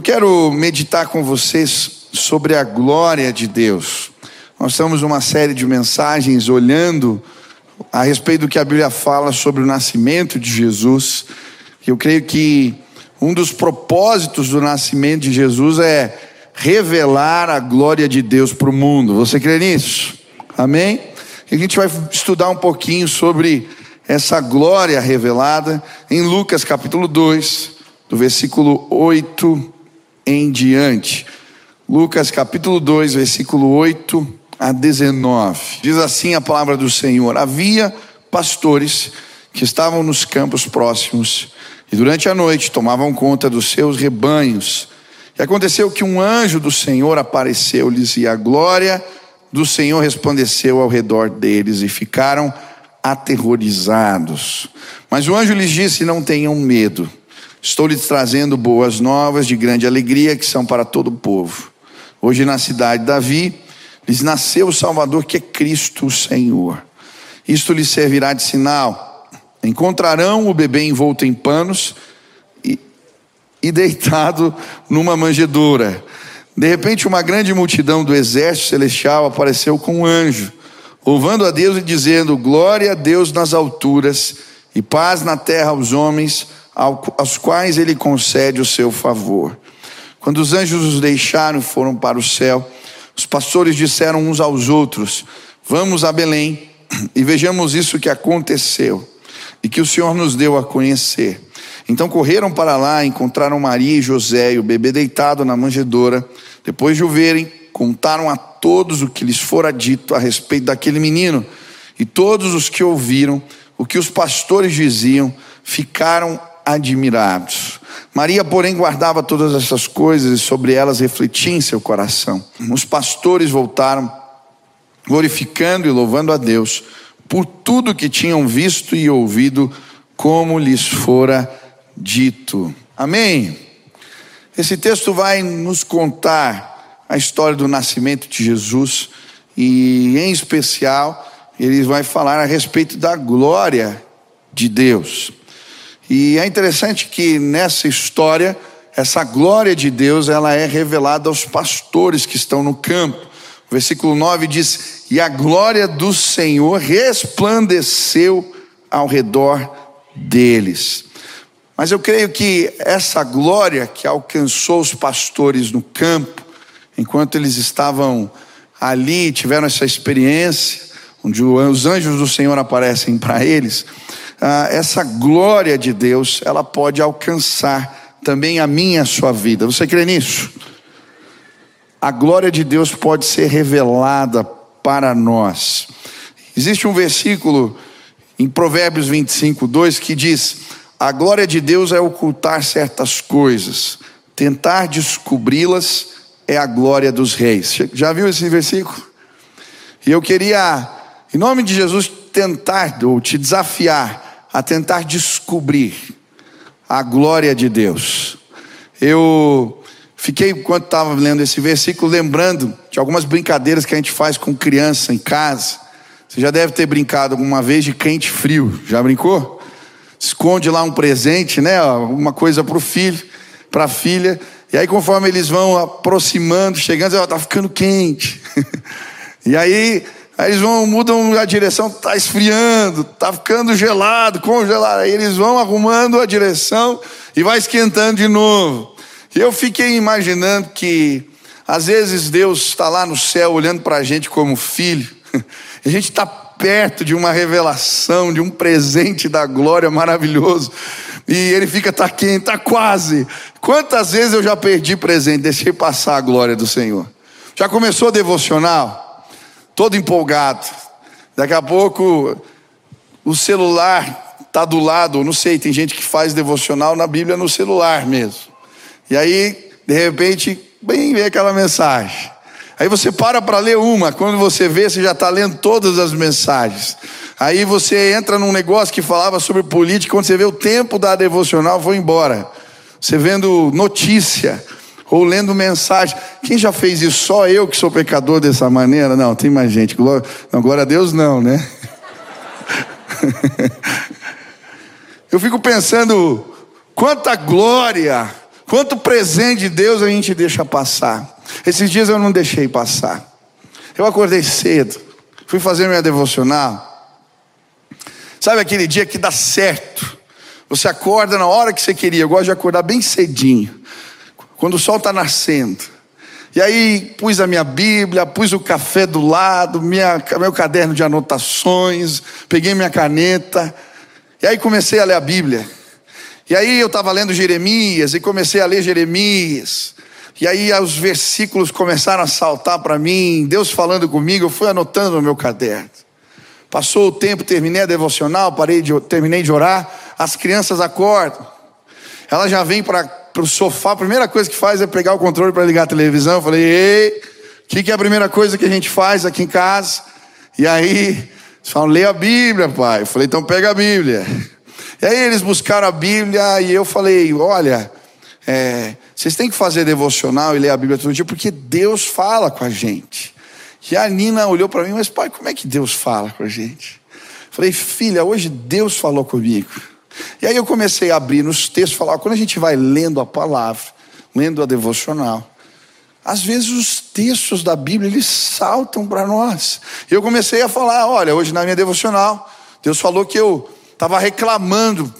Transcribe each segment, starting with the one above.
Eu quero meditar com vocês sobre a glória de Deus. Nós estamos numa série de mensagens olhando a respeito do que a Bíblia fala sobre o nascimento de Jesus. Eu creio que um dos propósitos do nascimento de Jesus é revelar a glória de Deus para o mundo. Você crê nisso? Amém? E a gente vai estudar um pouquinho sobre essa glória revelada em Lucas capítulo 2, do versículo 8 em diante. Lucas capítulo 2, versículo 8 a 19. Diz assim a palavra do Senhor: Havia pastores que estavam nos campos próximos e durante a noite tomavam conta dos seus rebanhos. E aconteceu que um anjo do Senhor apareceu-lhes e a glória do Senhor resplandeceu ao redor deles e ficaram aterrorizados. Mas o anjo lhes disse: Não tenham medo. Estou lhes trazendo boas novas de grande alegria que são para todo o povo. Hoje na cidade de Davi lhes nasceu o Salvador que é Cristo o Senhor. Isto lhes servirá de sinal. Encontrarão o bebê envolto em panos e, e deitado numa manjedoura. De repente, uma grande multidão do exército celestial apareceu com um anjo, louvando a Deus e dizendo: Glória a Deus nas alturas e paz na terra aos homens aos quais ele concede o seu favor. Quando os anjos os deixaram e foram para o céu, os pastores disseram uns aos outros: Vamos a Belém e vejamos isso que aconteceu e que o Senhor nos deu a conhecer. Então correram para lá, encontraram Maria e José e o bebê deitado na manjedoura. Depois de o verem, contaram a todos o que lhes fora dito a respeito daquele menino. E todos os que ouviram o que os pastores diziam ficaram admirados. Maria, porém, guardava todas essas coisas e sobre elas refletia em seu coração. Os pastores voltaram, glorificando e louvando a Deus por tudo que tinham visto e ouvido, como lhes fora dito. Amém? Esse texto vai nos contar a história do nascimento de Jesus e, em especial, ele vai falar a respeito da glória de Deus. E é interessante que nessa história, essa glória de Deus, ela é revelada aos pastores que estão no campo. O versículo 9 diz: "E a glória do Senhor resplandeceu ao redor deles". Mas eu creio que essa glória que alcançou os pastores no campo, enquanto eles estavam ali, tiveram essa experiência, onde os anjos do Senhor aparecem para eles, ah, essa glória de Deus, ela pode alcançar também a minha a sua vida. Você crê nisso? A glória de Deus pode ser revelada para nós. Existe um versículo em Provérbios 25, 2 que diz: A glória de Deus é ocultar certas coisas, tentar descobri-las é a glória dos reis. Já viu esse versículo? E eu queria, em nome de Jesus, tentar ou te desafiar a tentar descobrir a glória de Deus. Eu fiquei, enquanto estava lendo esse versículo, lembrando de algumas brincadeiras que a gente faz com criança em casa. Você já deve ter brincado alguma vez de quente frio. Já brincou? Esconde lá um presente, né? Uma coisa para o filho, para a filha. E aí, conforme eles vão aproximando, chegando, ela está ficando quente. e aí Aí eles vão, mudam a direção, está esfriando, está ficando gelado, congelado. Aí eles vão arrumando a direção e vai esquentando de novo. Eu fiquei imaginando que às vezes Deus está lá no céu olhando para a gente como filho. A gente está perto de uma revelação, de um presente da glória maravilhoso. E ele fica, tá quente, tá quase. Quantas vezes eu já perdi presente, deixei passar a glória do Senhor. Já começou a devocional? Todo empolgado. Daqui a pouco o celular está do lado, não sei, tem gente que faz devocional na Bíblia no celular mesmo. E aí, de repente, bem vem aquela mensagem. Aí você para para ler uma, quando você vê, você já está lendo todas as mensagens. Aí você entra num negócio que falava sobre política, quando você vê o tempo da devocional, foi embora. Você vendo notícia, ou lendo mensagem. Quem já fez isso? Só eu que sou pecador dessa maneira? Não, tem mais gente. Glória, não, glória a Deus, não, né? eu fico pensando quanta glória, Quanto presente de Deus a gente deixa passar. Esses dias eu não deixei passar. Eu acordei cedo, fui fazer minha devocional. Sabe aquele dia que dá certo? Você acorda na hora que você queria. Eu gosto de acordar bem cedinho, quando o sol está nascendo. E aí pus a minha Bíblia, pus o café do lado, minha, meu caderno de anotações, peguei minha caneta, e aí comecei a ler a Bíblia. E aí eu estava lendo Jeremias e comecei a ler Jeremias. E aí os versículos começaram a saltar para mim, Deus falando comigo, eu fui anotando no meu caderno. Passou o tempo, terminei a devocional, parei de, terminei de orar, as crianças acordam. Ela já vem para o sofá, a primeira coisa que faz é pegar o controle para ligar a televisão. Eu falei, ei, o que, que é a primeira coisa que a gente faz aqui em casa? E aí, eles falam, lê a Bíblia, pai. Eu falei, então pega a Bíblia. E aí eles buscaram a Bíblia e eu falei: olha, é, vocês têm que fazer devocional e ler a Bíblia todo dia, porque Deus fala com a gente. E a Nina olhou para mim, mas pai, como é que Deus fala com a gente? Falei, filha, hoje Deus falou comigo. E aí eu comecei a abrir nos textos, falar, quando a gente vai lendo a palavra, lendo a devocional, às vezes os textos da Bíblia eles saltam para nós. E eu comecei a falar, olha, hoje na minha devocional, Deus falou que eu estava reclamando,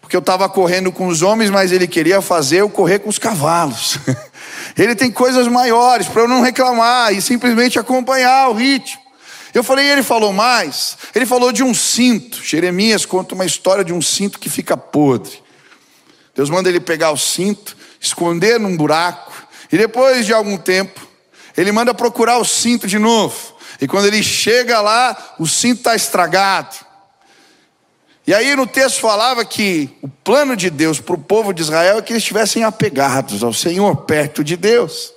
porque eu estava correndo com os homens, mas ele queria fazer eu correr com os cavalos. ele tem coisas maiores para eu não reclamar e simplesmente acompanhar o ritmo. Eu falei, ele falou mais. Ele falou de um cinto. Jeremias conta uma história de um cinto que fica podre. Deus manda ele pegar o cinto, esconder num buraco, e depois de algum tempo, ele manda procurar o cinto de novo. E quando ele chega lá, o cinto está estragado. E aí no texto falava que o plano de Deus para o povo de Israel é que eles estivessem apegados ao Senhor, perto de Deus.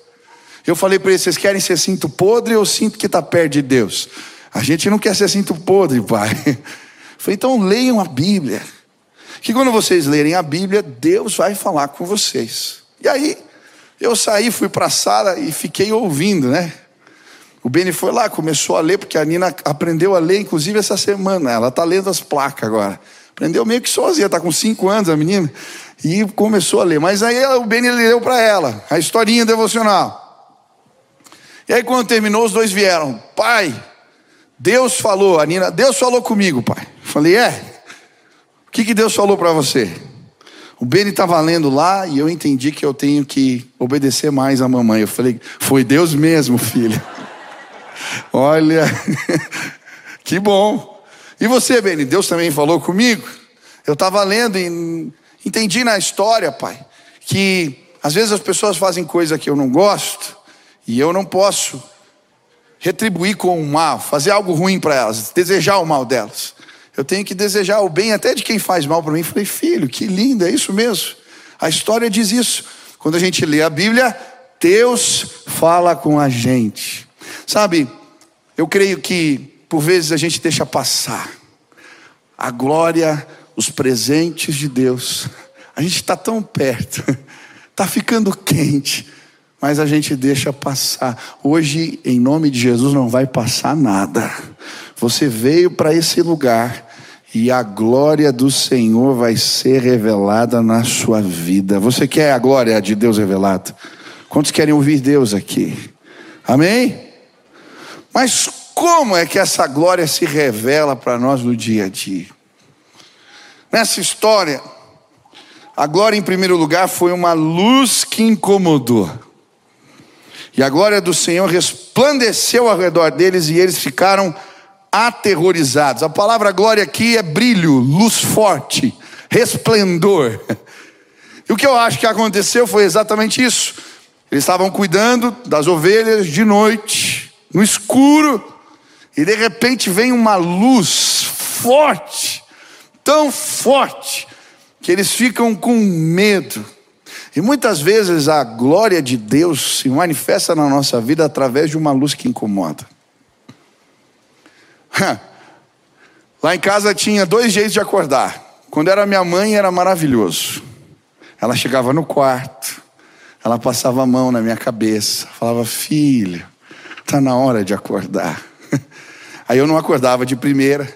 Eu falei para eles: vocês querem ser cinto podre ou cinto que está perto de Deus? A gente não quer ser cinto podre, pai. Falei, então leiam a Bíblia. Que quando vocês lerem a Bíblia, Deus vai falar com vocês. E aí, eu saí, fui para a sala e fiquei ouvindo, né? O Beni foi lá, começou a ler, porque a Nina aprendeu a ler, inclusive essa semana. Ela está lendo as placas agora. Aprendeu meio que sozinha, está com cinco anos a menina. E começou a ler. Mas aí o Beni leu para ela, a historinha devocional. E aí quando terminou, os dois vieram. Pai, Deus falou, a Nina, Deus falou comigo, pai. falei, é? O que, que Deus falou para você? O Beni estava lendo lá e eu entendi que eu tenho que obedecer mais à mamãe. Eu falei, foi Deus mesmo, filho. Olha, que bom. E você, Beni, Deus também falou comigo? Eu estava lendo e entendi na história, pai, que às vezes as pessoas fazem coisa que eu não gosto e eu não posso retribuir com o mal, fazer algo ruim para elas, desejar o mal delas. Eu tenho que desejar o bem até de quem faz mal para mim. Falei, filho, que lindo, é isso mesmo. A história diz isso. Quando a gente lê a Bíblia, Deus fala com a gente. Sabe, eu creio que por vezes a gente deixa passar a glória, os presentes de Deus. A gente está tão perto, está ficando quente, mas a gente deixa passar. Hoje, em nome de Jesus, não vai passar nada. Você veio para esse lugar e a glória do Senhor vai ser revelada na sua vida. Você quer a glória de Deus revelada? Quantos querem ouvir Deus aqui? Amém? Mas como é que essa glória se revela para nós no dia a dia? Nessa história, a glória em primeiro lugar foi uma luz que incomodou. E a glória do Senhor resplandeceu ao redor deles e eles ficaram aterrorizados. A palavra glória aqui é brilho, luz forte, resplendor. E o que eu acho que aconteceu foi exatamente isso. Eles estavam cuidando das ovelhas de noite no escuro, e de repente vem uma luz forte, tão forte, que eles ficam com medo. E muitas vezes a glória de Deus se manifesta na nossa vida através de uma luz que incomoda. Lá em casa tinha dois jeitos de acordar. Quando era minha mãe era maravilhoso. Ela chegava no quarto, ela passava a mão na minha cabeça, falava: Filho, Está na hora de acordar. Aí eu não acordava de primeira.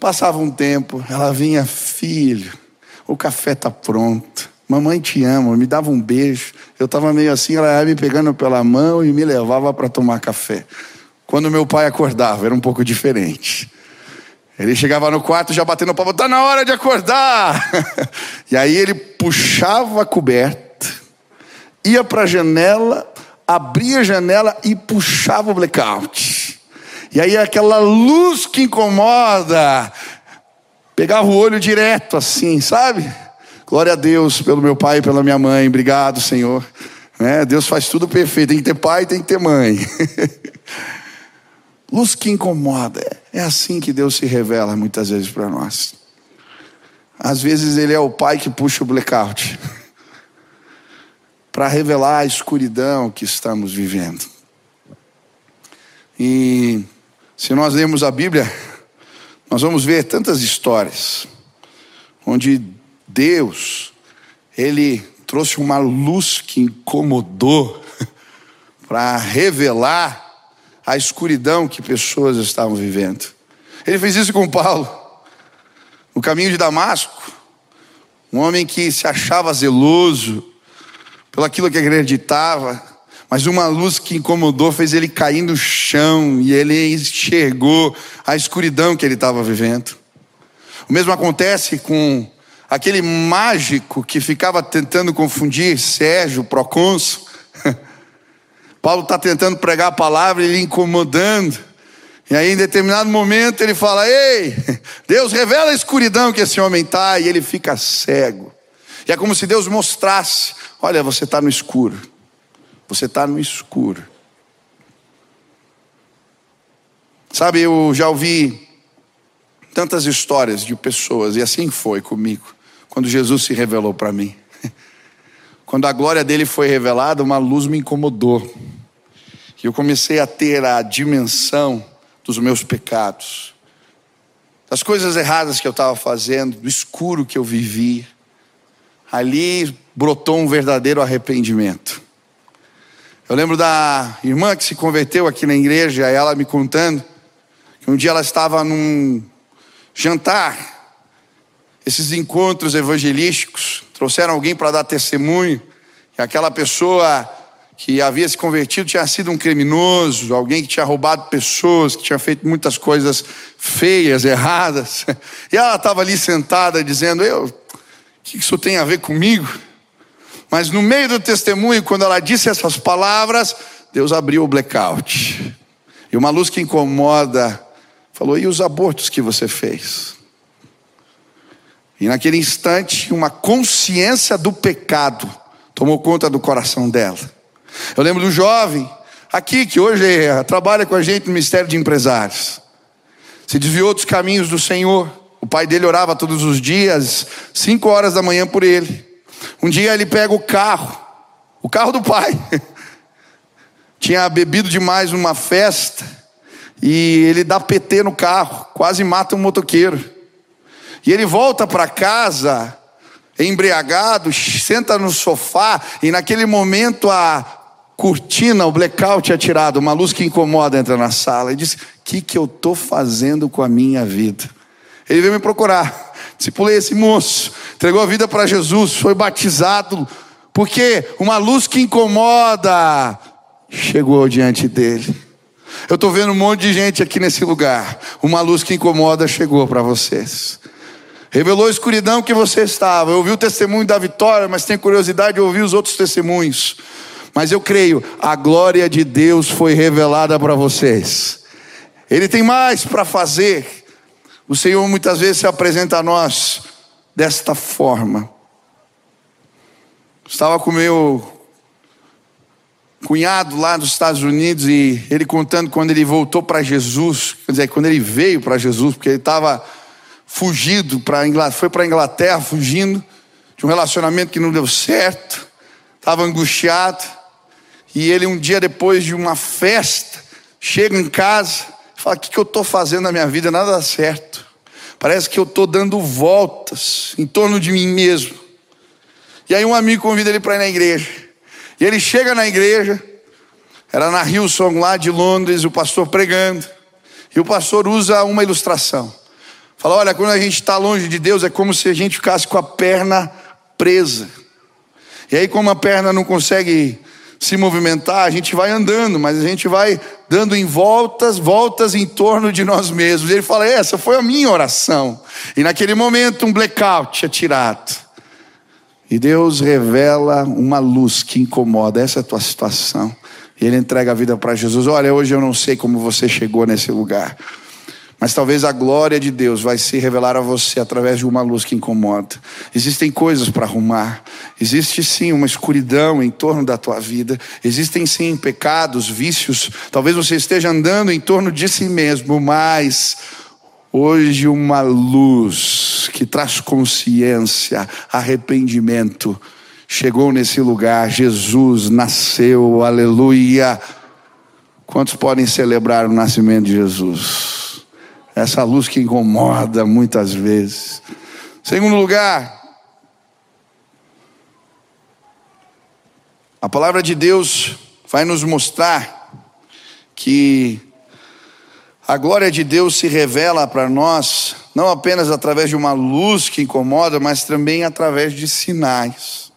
Passava um tempo, ela vinha, filho, o café está pronto. Mamãe te ama, me dava um beijo. Eu estava meio assim, ela ia me pegando pela mão e me levava para tomar café. Quando meu pai acordava, era um pouco diferente. Ele chegava no quarto já batendo palma, tá na hora de acordar. e aí ele puxava a coberta, ia para a janela, abria a janela e puxava o blackout. E aí aquela luz que incomoda, pegava o olho direto assim, sabe? Glória a Deus pelo meu pai e pela minha mãe, obrigado, Senhor. Né? Deus faz tudo perfeito, tem que ter pai, tem que ter mãe. luz que incomoda, é assim que Deus se revela muitas vezes para nós. Às vezes Ele é o pai que puxa o blackout para revelar a escuridão que estamos vivendo. E se nós lermos a Bíblia, nós vamos ver tantas histórias onde Deus ele trouxe uma luz que incomodou para revelar a escuridão que pessoas estavam vivendo. Ele fez isso com Paulo, no caminho de Damasco, um homem que se achava zeloso pelo aquilo que acreditava, mas uma luz que incomodou fez ele cair no chão e ele enxergou a escuridão que ele estava vivendo. O mesmo acontece com aquele mágico que ficava tentando confundir Sérgio, procônsul. Paulo está tentando pregar a palavra, ele incomodando. E aí, em determinado momento, ele fala: Ei, Deus revela a escuridão que esse homem está, e ele fica cego. E é como se Deus mostrasse: Olha, você está no escuro. Você está no escuro. Sabe, eu já ouvi tantas histórias de pessoas, e assim foi comigo, quando Jesus se revelou para mim. Quando a glória dele foi revelada, uma luz me incomodou. E eu comecei a ter a dimensão dos meus pecados, das coisas erradas que eu estava fazendo, do escuro que eu vivia. Ali brotou um verdadeiro arrependimento. Eu lembro da irmã que se converteu aqui na igreja, ela me contando que um dia ela estava num jantar, esses encontros evangelísticos, trouxeram alguém para dar testemunho, e aquela pessoa que havia se convertido tinha sido um criminoso, alguém que tinha roubado pessoas, que tinha feito muitas coisas feias, erradas. E ela estava ali sentada dizendo: Eu, o que isso tem a ver comigo? Mas no meio do testemunho, quando ela disse essas palavras, Deus abriu o blackout. E uma luz que incomoda falou: E os abortos que você fez? E naquele instante, uma consciência do pecado tomou conta do coração dela. Eu lembro do jovem aqui que hoje é, trabalha com a gente no Ministério de Empresários. Se desviou dos caminhos do Senhor. O pai dele orava todos os dias, cinco horas da manhã por ele. Um dia ele pega o carro, o carro do pai. Tinha bebido demais numa festa e ele dá PT no carro, quase mata um motoqueiro. E ele volta para casa embriagado, senta no sofá e naquele momento a cortina, o blackout é tirado, uma luz que incomoda entra na sala e diz: "O que que eu tô fazendo com a minha vida?" Ele veio me procurar. Discipulei esse moço, entregou a vida para Jesus, foi batizado, porque uma luz que incomoda chegou diante dele. Eu estou vendo um monte de gente aqui nesse lugar. Uma luz que incomoda chegou para vocês. Revelou a escuridão que você estava. Eu ouvi o testemunho da vitória, mas tenho curiosidade de ouvir os outros testemunhos. Mas eu creio, a glória de Deus foi revelada para vocês. Ele tem mais para fazer. O Senhor muitas vezes se apresenta a nós desta forma. Estava com meu cunhado lá nos Estados Unidos e ele contando quando ele voltou para Jesus, quer dizer, quando ele veio para Jesus, porque ele estava fugido para Inglaterra, foi para a Inglaterra fugindo de um relacionamento que não deu certo, estava angustiado. E ele um dia depois de uma festa, chega em casa, fala: "O que, que eu estou fazendo na minha vida? Nada dá certo. Parece que eu estou dando voltas em torno de mim mesmo. E aí um amigo convida ele para ir na igreja. E ele chega na igreja, era na Hillsong lá de Londres, o pastor pregando. E o pastor usa uma ilustração. Fala: olha, quando a gente está longe de Deus, é como se a gente ficasse com a perna presa, E aí, como a perna não consegue se movimentar, a gente vai andando, mas a gente vai dando em voltas, voltas em torno de nós mesmos. Ele fala: essa foi a minha oração. E naquele momento, um blackout é tirado. E Deus revela uma luz que incomoda. Essa é a tua situação. E Ele entrega a vida para Jesus. Olha, hoje eu não sei como você chegou nesse lugar. Mas talvez a glória de Deus vai se revelar a você através de uma luz que incomoda. Existem coisas para arrumar. Existe sim uma escuridão em torno da tua vida. Existem sim pecados, vícios. Talvez você esteja andando em torno de si mesmo, mas hoje uma luz que traz consciência, arrependimento, chegou nesse lugar. Jesus nasceu. Aleluia. Quantos podem celebrar o nascimento de Jesus? Essa luz que incomoda muitas vezes. Segundo lugar, a palavra de Deus vai nos mostrar que a glória de Deus se revela para nós não apenas através de uma luz que incomoda, mas também através de sinais.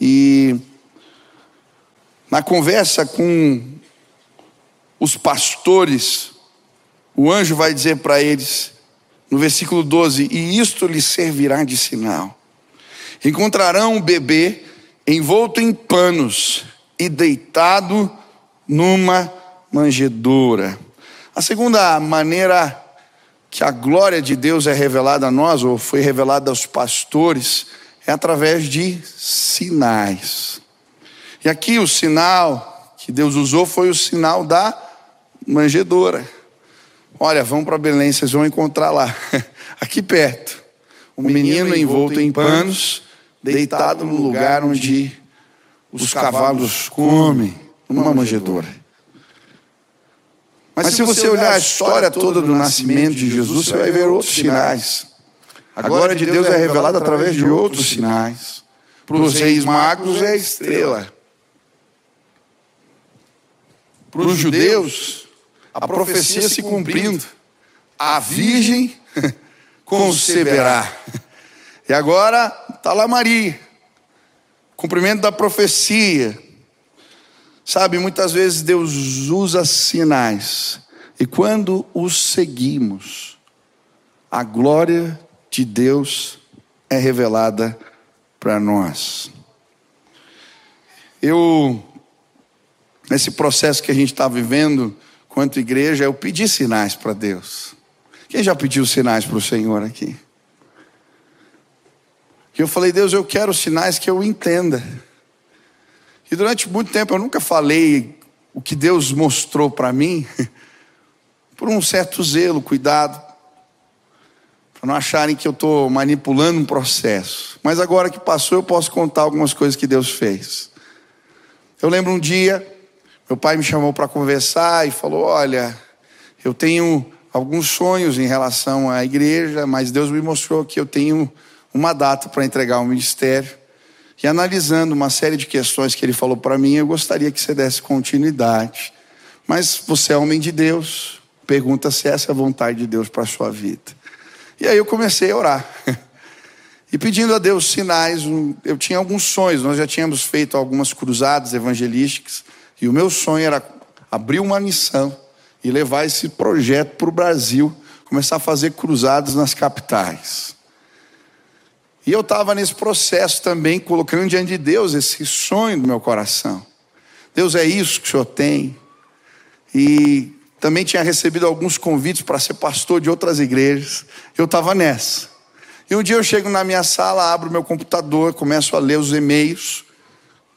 E na conversa com os pastores o anjo vai dizer para eles, no versículo 12: E isto lhes servirá de sinal. Encontrarão um bebê envolto em panos e deitado numa manjedoura. A segunda maneira que a glória de Deus é revelada a nós, ou foi revelada aos pastores, é através de sinais. E aqui o sinal que Deus usou foi o sinal da manjedoura. Olha, vão para Belém, vocês vão encontrar lá, aqui perto, um menino envolto em panos, deitado no lugar onde os cavalos comem, numa manjedoura. Mas se você olhar a história toda do nascimento de Jesus, você vai ver outros sinais. A glória de Deus é revelada através de outros sinais. Para os reis magos é a estrela. Para os judeus, a profecia se cumprindo. A virgem conceberá. E agora está lá Maria, cumprimento da profecia. Sabe, muitas vezes Deus usa sinais, e quando os seguimos, a glória de Deus é revelada para nós. Eu, nesse processo que a gente está vivendo, quanto igreja, eu pedi sinais para Deus. Quem já pediu sinais para o Senhor aqui? E eu falei, Deus, eu quero sinais que eu entenda. E durante muito tempo eu nunca falei o que Deus mostrou para mim, por um certo zelo, cuidado, para não acharem que eu estou manipulando um processo. Mas agora que passou, eu posso contar algumas coisas que Deus fez. Eu lembro um dia, meu pai me chamou para conversar e falou: Olha, eu tenho alguns sonhos em relação à igreja, mas Deus me mostrou que eu tenho uma data para entregar o ministério. E analisando uma série de questões que ele falou para mim, eu gostaria que você desse continuidade. Mas você é homem de Deus, pergunta se essa é a vontade de Deus para a sua vida. E aí eu comecei a orar. E pedindo a Deus sinais, eu tinha alguns sonhos, nós já tínhamos feito algumas cruzadas evangelísticas. E o meu sonho era abrir uma missão e levar esse projeto para o Brasil, começar a fazer cruzadas nas capitais. E eu estava nesse processo também, colocando diante de Deus esse sonho do meu coração. Deus é isso que o Senhor tem. E também tinha recebido alguns convites para ser pastor de outras igrejas. Eu estava nessa. E um dia eu chego na minha sala, abro meu computador, começo a ler os e-mails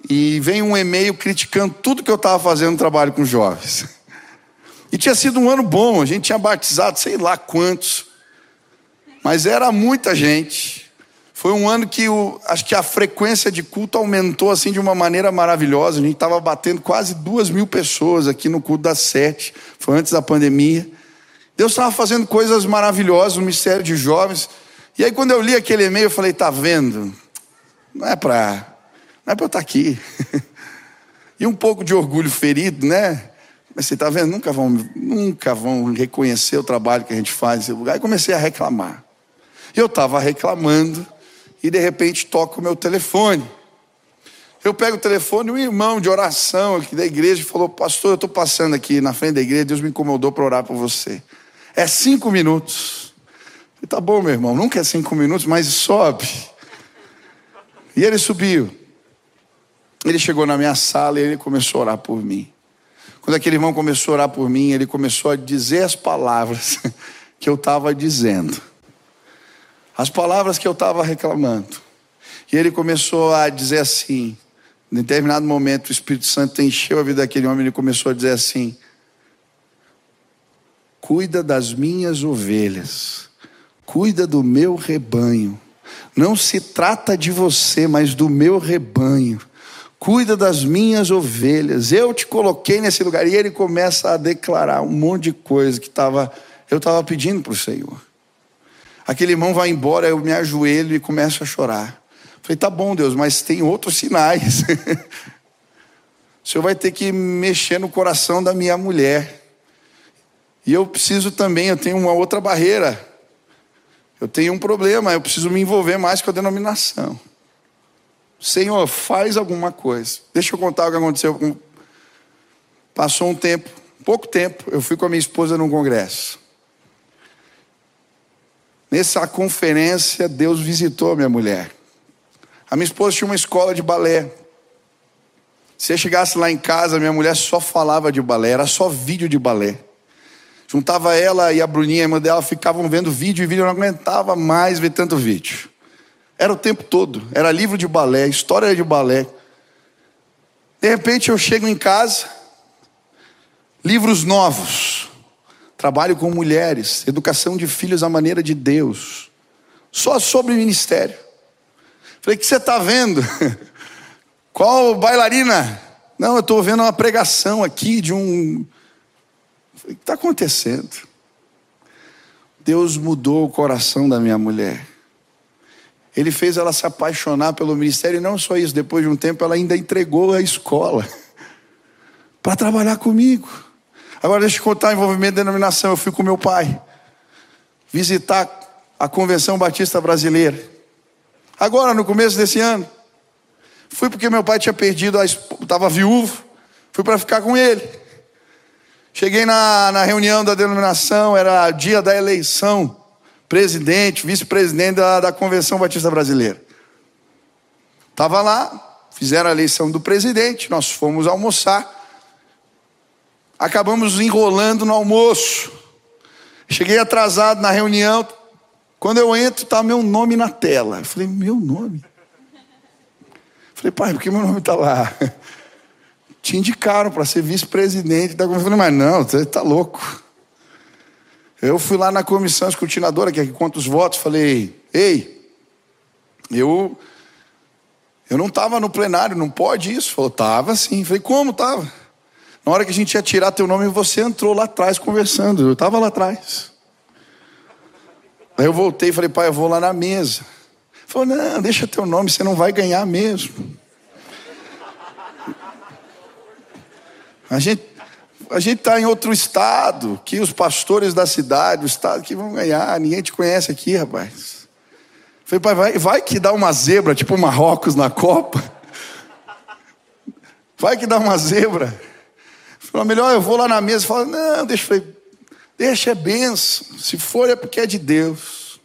e vem um e-mail criticando tudo que eu estava fazendo no trabalho com jovens. E tinha sido um ano bom, a gente tinha batizado sei lá quantos, mas era muita gente. Foi um ano que o, acho que a frequência de culto aumentou assim de uma maneira maravilhosa. A gente estava batendo quase duas mil pessoas aqui no culto das sete. Foi antes da pandemia. Deus estava fazendo coisas maravilhosas no mistério de jovens. E aí quando eu li aquele e-mail, eu falei: tá vendo? Não é para não é para eu estar aqui. e um pouco de orgulho ferido, né? Mas você está vendo, nunca vão, nunca vão reconhecer o trabalho que a gente faz nesse lugar. E comecei a reclamar. Eu estava reclamando e de repente toco o meu telefone. Eu pego o telefone, um irmão de oração aqui da igreja falou: Pastor, eu estou passando aqui na frente da igreja, Deus me incomodou para orar por você. É cinco minutos. Falei, tá bom, meu irmão, nunca é cinco minutos, mas sobe. E ele subiu. Ele chegou na minha sala e ele começou a orar por mim. Quando aquele irmão começou a orar por mim, ele começou a dizer as palavras que eu estava dizendo, as palavras que eu estava reclamando. E ele começou a dizer assim: em determinado momento, o Espírito Santo encheu a vida daquele homem e ele começou a dizer assim: Cuida das minhas ovelhas, cuida do meu rebanho. Não se trata de você, mas do meu rebanho. Cuida das minhas ovelhas. Eu te coloquei nesse lugar. E ele começa a declarar um monte de coisa que tava, eu estava pedindo para o Senhor. Aquele irmão vai embora, eu me ajoelho e começo a chorar. Falei, tá bom, Deus, mas tem outros sinais. o Senhor vai ter que mexer no coração da minha mulher. E eu preciso também, eu tenho uma outra barreira. Eu tenho um problema, eu preciso me envolver mais com a denominação. Senhor, faz alguma coisa. Deixa eu contar o que aconteceu. Passou um tempo, pouco tempo, eu fui com a minha esposa num congresso. Nessa conferência, Deus visitou a minha mulher. A minha esposa tinha uma escola de balé. Se eu chegasse lá em casa, minha mulher só falava de balé, era só vídeo de balé. Juntava ela e a Bruninha, a irmã dela, ficavam vendo vídeo e vídeo, eu não aguentava mais ver tanto vídeo. Era o tempo todo, era livro de balé, história de balé. De repente eu chego em casa, livros novos, trabalho com mulheres, educação de filhos à maneira de Deus, só sobre ministério. Falei, o que você está vendo? Qual bailarina? Não, eu estou vendo uma pregação aqui de um. Falei, o que está acontecendo? Deus mudou o coração da minha mulher. Ele fez ela se apaixonar pelo ministério, e não só isso, depois de um tempo ela ainda entregou a escola para trabalhar comigo. Agora deixa eu contar o envolvimento da denominação. Eu fui com meu pai visitar a Convenção Batista Brasileira. Agora, no começo desse ano. Fui porque meu pai tinha perdido, estava viúvo. Fui para ficar com ele. Cheguei na, na reunião da denominação, era dia da eleição. Presidente, vice-presidente da, da Convenção Batista Brasileira. Estava lá, fizeram a eleição do presidente, nós fomos almoçar. Acabamos enrolando no almoço. Cheguei atrasado na reunião, quando eu entro, está meu nome na tela. Eu falei, meu nome? Falei, pai, por que meu nome está lá? Te indicaram para ser vice-presidente da comissão. Eu falei, mas não, você está louco. Eu fui lá na comissão escrutinadora, que é que conta os votos, falei, ei, eu eu não estava no plenário, não pode isso. Falou, estava sim. Falei, como estava? Na hora que a gente ia tirar teu nome, você entrou lá atrás conversando. Eu estava lá atrás. Aí eu voltei e falei, pai, eu vou lá na mesa. Falou, não, deixa teu nome, você não vai ganhar mesmo. A gente a gente está em outro estado, que os pastores da cidade, o estado que vão ganhar, ninguém te conhece aqui, rapaz. Falei, pai, vai, vai que dá uma zebra, tipo Marrocos na Copa. Vai que dá uma zebra. Falei, melhor eu vou lá na mesa e falo, não, deixa, falei, Deixa é benção. Se for é porque é de Deus.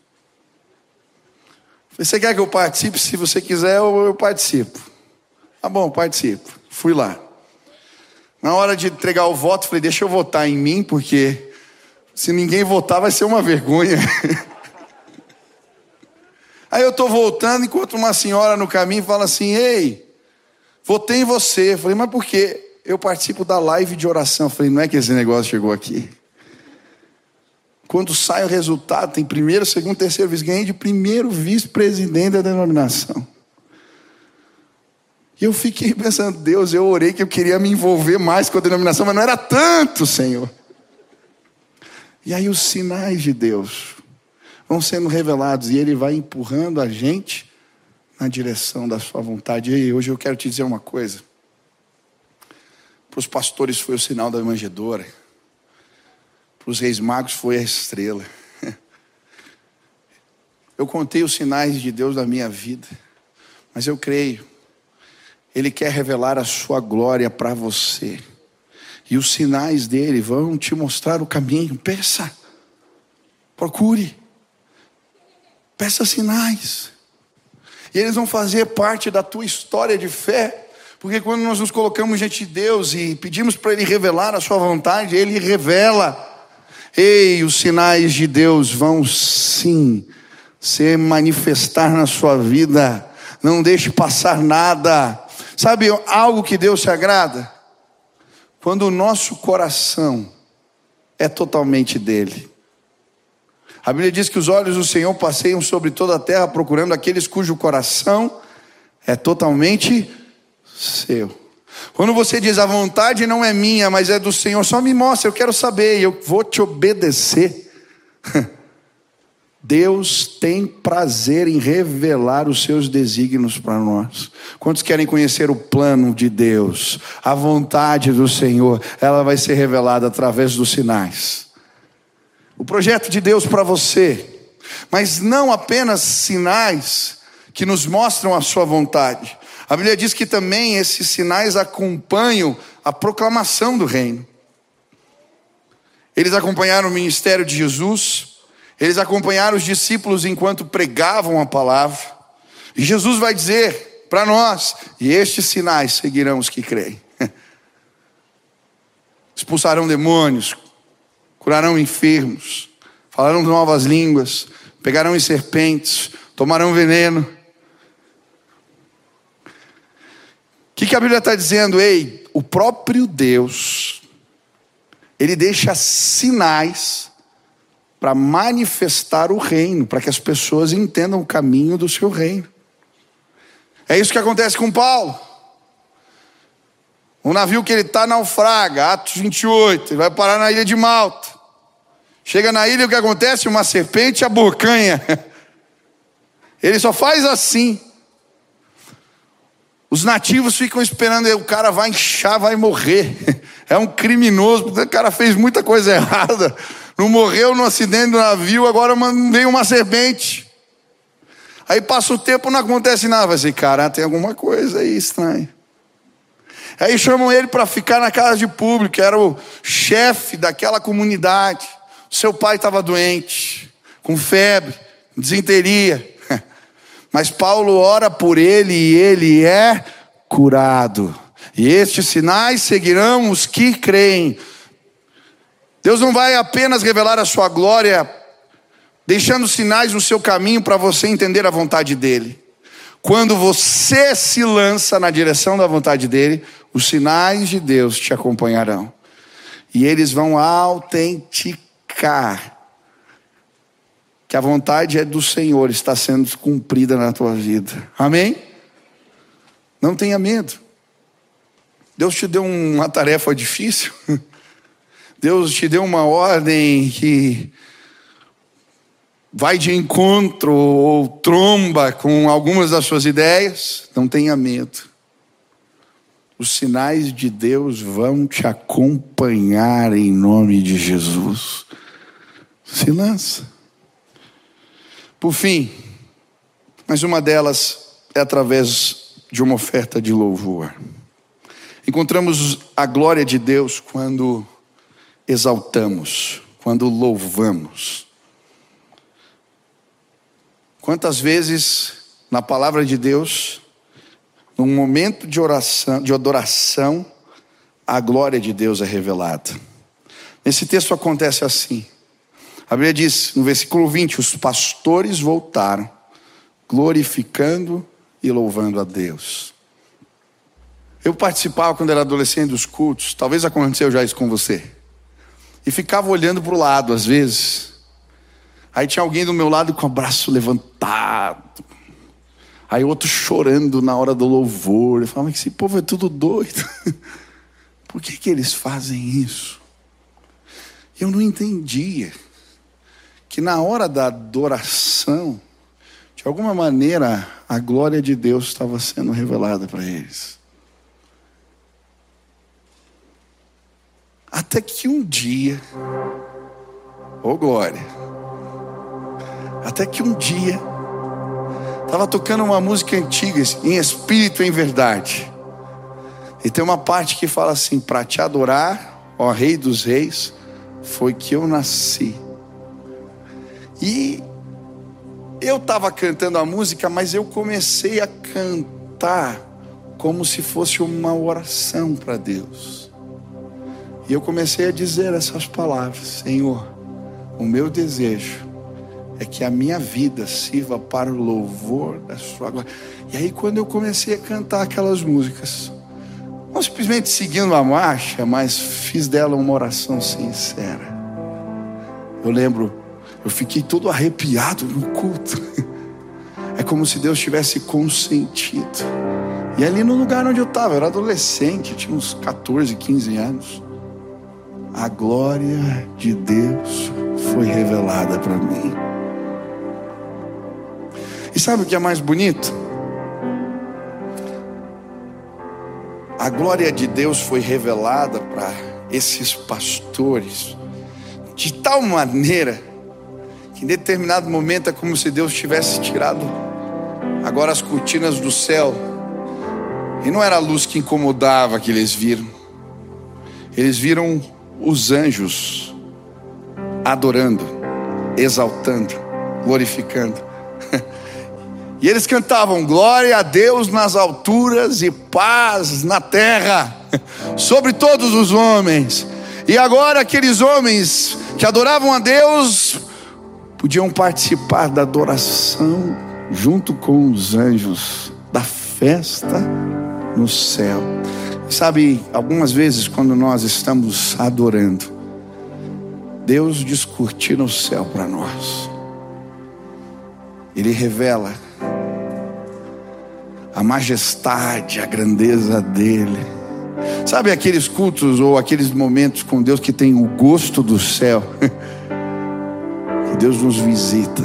Você quer que eu participe? Se você quiser, eu, eu participo. Tá bom, participo. Fui lá. Na hora de entregar o voto, falei, deixa eu votar em mim, porque se ninguém votar vai ser uma vergonha. Aí eu estou voltando, enquanto uma senhora no caminho fala assim, ei, votei em você. Eu falei, mas por quê? Eu participo da live de oração. Eu falei, não é que esse negócio chegou aqui. Quando sai o resultado, tem primeiro, segundo, terceiro vice, ganhei de primeiro vice-presidente da denominação. E eu fiquei pensando, Deus, eu orei que eu queria me envolver mais com a denominação, mas não era tanto, Senhor. E aí os sinais de Deus vão sendo revelados e Ele vai empurrando a gente na direção da Sua vontade. E hoje eu quero te dizer uma coisa. Para os pastores foi o sinal da manjedoura. Para os reis magos foi a estrela. Eu contei os sinais de Deus na minha vida, mas eu creio. Ele quer revelar a sua glória para você. E os sinais dele vão te mostrar o caminho. Peça, procure, peça sinais. E eles vão fazer parte da tua história de fé. Porque quando nós nos colocamos diante de Deus e pedimos para Ele revelar a Sua vontade, Ele revela. Ei, os sinais de Deus vão sim se manifestar na sua vida. Não deixe passar nada. Sabe algo que Deus se agrada? Quando o nosso coração é totalmente dele. A Bíblia diz que os olhos do Senhor passeiam sobre toda a terra procurando aqueles cujo coração é totalmente seu. Quando você diz a vontade não é minha, mas é do Senhor, só me mostra, eu quero saber, eu vou te obedecer. Deus tem prazer em revelar os seus desígnios para nós. Quantos querem conhecer o plano de Deus, a vontade do Senhor? Ela vai ser revelada através dos sinais. O projeto de Deus para você, mas não apenas sinais que nos mostram a sua vontade. A Bíblia diz que também esses sinais acompanham a proclamação do reino. Eles acompanharam o ministério de Jesus, eles acompanharam os discípulos enquanto pregavam a palavra. E Jesus vai dizer para nós: e estes sinais seguirão os que creem. Expulsarão demônios, curarão enfermos, falarão novas línguas, pegarão em serpentes, tomarão veneno. O que, que a Bíblia está dizendo? Ei, o próprio Deus, ele deixa sinais para manifestar o reino, para que as pessoas entendam o caminho do seu reino. É isso que acontece com Paulo. O navio que ele está naufraga, Atos 28, ele vai parar na ilha de Malta. Chega na ilha, o que acontece? Uma serpente abocanha. Ele só faz assim. Os nativos ficam esperando, o cara vai inchar, vai morrer. É um criminoso, o cara fez muita coisa errada não morreu no acidente do navio, agora veio uma serpente. Aí passa o tempo, não acontece nada. Vai dizer, cara, tem alguma coisa aí estranha. Aí chamam ele para ficar na casa de público, era o chefe daquela comunidade. Seu pai estava doente, com febre, desinteria. Mas Paulo ora por ele e ele é curado. E estes sinais seguirão os que creem. Deus não vai apenas revelar a sua glória, deixando sinais no seu caminho para você entender a vontade dEle. Quando você se lança na direção da vontade dEle, os sinais de Deus te acompanharão. E eles vão autenticar que a vontade é do Senhor, está sendo cumprida na tua vida. Amém? Não tenha medo. Deus te deu uma tarefa difícil. Deus te deu uma ordem que vai de encontro ou tromba com algumas das suas ideias, não tenha medo. Os sinais de Deus vão te acompanhar em nome de Jesus. Se lança. Por fim, mas uma delas é através de uma oferta de louvor. Encontramos a glória de Deus quando exaltamos, quando louvamos. Quantas vezes na palavra de Deus, num momento de oração, de adoração, a glória de Deus é revelada. Nesse texto acontece assim. A Bíblia diz, no versículo 20: os pastores voltaram, glorificando e louvando a Deus. Eu participava quando era adolescente dos cultos, talvez aconteceu já isso com você e ficava olhando para o lado às vezes. Aí tinha alguém do meu lado com o braço levantado. Aí outro chorando na hora do louvor. Eu falava, esse povo é tudo doido. Por que, que eles fazem isso? Eu não entendia que na hora da adoração, de alguma maneira, a glória de Deus estava sendo revelada para eles. Até que um dia, oh glória, até que um dia, estava tocando uma música antiga, em espírito, em verdade. E tem uma parte que fala assim: para te adorar, ó Rei dos Reis, foi que eu nasci. E eu estava cantando a música, mas eu comecei a cantar como se fosse uma oração para Deus. E eu comecei a dizer essas palavras: Senhor, o meu desejo é que a minha vida sirva para o louvor da Sua glória. E aí, quando eu comecei a cantar aquelas músicas, não simplesmente seguindo a marcha, mas fiz dela uma oração sincera. Eu lembro, eu fiquei todo arrepiado no culto. É como se Deus tivesse consentido. E ali no lugar onde eu estava, eu era adolescente, tinha uns 14, 15 anos. A glória de Deus foi revelada para mim. E sabe o que é mais bonito? A glória de Deus foi revelada para esses pastores de tal maneira que em determinado momento é como se Deus tivesse tirado agora as cortinas do céu. E não era a luz que incomodava que eles viram. Eles viram os anjos adorando, exaltando, glorificando. E eles cantavam glória a Deus nas alturas e paz na terra sobre todos os homens. E agora aqueles homens que adoravam a Deus podiam participar da adoração junto com os anjos da festa no céu. Sabe, algumas vezes quando nós estamos adorando, Deus descortina o céu para nós. Ele revela a majestade, a grandeza dele. Sabe aqueles cultos ou aqueles momentos com Deus que tem o gosto do céu? que Deus nos visita.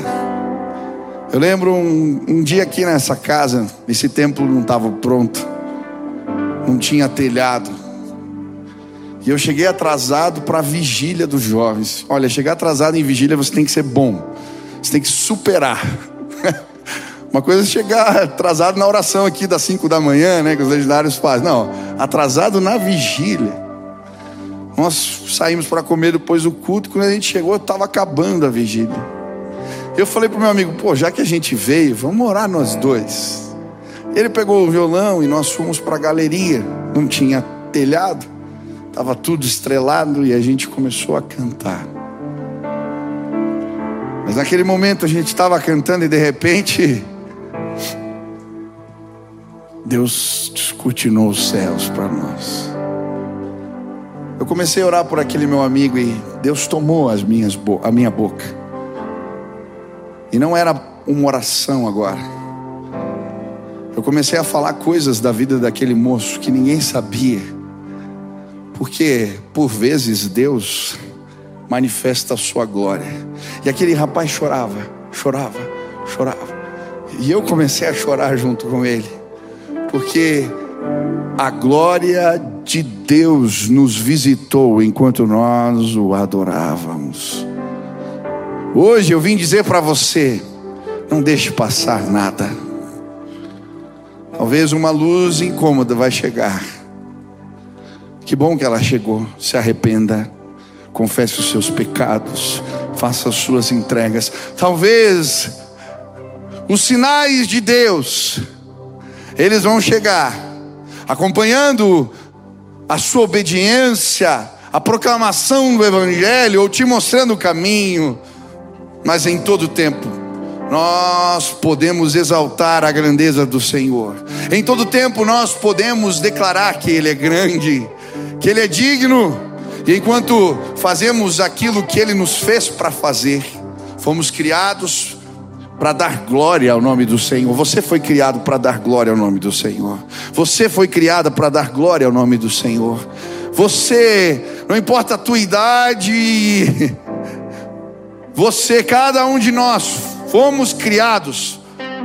Eu lembro um, um dia aqui nessa casa, esse templo não estava pronto, não tinha telhado. E eu cheguei atrasado para a vigília dos jovens. Olha, chegar atrasado em vigília você tem que ser bom, você tem que superar. Uma coisa é chegar atrasado na oração aqui das 5 da manhã, né? Que os legendários fazem. Não, atrasado na vigília. Nós saímos para comer depois do culto. Quando a gente chegou, estava acabando a vigília. Eu falei para o meu amigo: pô, já que a gente veio, vamos orar nós dois. Ele pegou o violão e nós fomos para a galeria. Não tinha telhado, estava tudo estrelado e a gente começou a cantar. Mas naquele momento a gente estava cantando e de repente Deus descortinou os céus para nós. Eu comecei a orar por aquele meu amigo e Deus tomou as minhas a minha boca. E não era uma oração agora. Eu comecei a falar coisas da vida daquele moço que ninguém sabia. Porque por vezes Deus manifesta a sua glória. E aquele rapaz chorava, chorava, chorava. E eu comecei a chorar junto com ele porque a glória de Deus nos visitou enquanto nós o adorávamos. Hoje eu vim dizer para você: não deixe passar nada. Talvez uma luz incômoda vai chegar. Que bom que ela chegou. Se arrependa, confesse os seus pecados, faça as suas entregas. Talvez os sinais de Deus eles vão chegar acompanhando a sua obediência, a proclamação do Evangelho, ou te mostrando o caminho, mas em todo tempo, nós podemos exaltar a grandeza do Senhor, em todo tempo, nós podemos declarar que Ele é grande, que Ele é digno, e enquanto fazemos aquilo que Ele nos fez para fazer, fomos criados para dar glória ao nome do Senhor. Você foi criado para dar glória ao nome do Senhor. Você foi criada para dar glória ao nome do Senhor. Você, não importa a tua idade, você, cada um de nós, fomos criados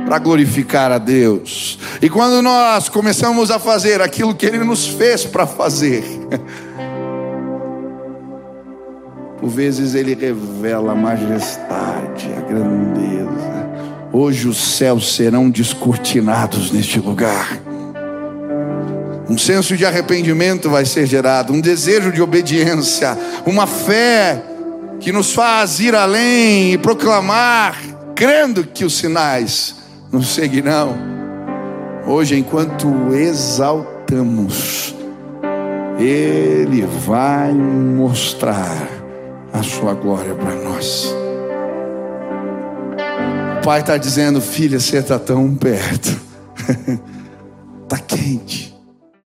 para glorificar a Deus. E quando nós começamos a fazer aquilo que Ele nos fez para fazer, por vezes Ele revela a majestade, a grandeza. Hoje os céus serão descortinados neste lugar. Um senso de arrependimento vai ser gerado, um desejo de obediência, uma fé que nos faz ir além e proclamar, crendo que os sinais nos seguirão. Hoje, enquanto exaltamos, Ele vai mostrar a Sua glória para nós. O Pai está dizendo, filha, você está tão perto, está quente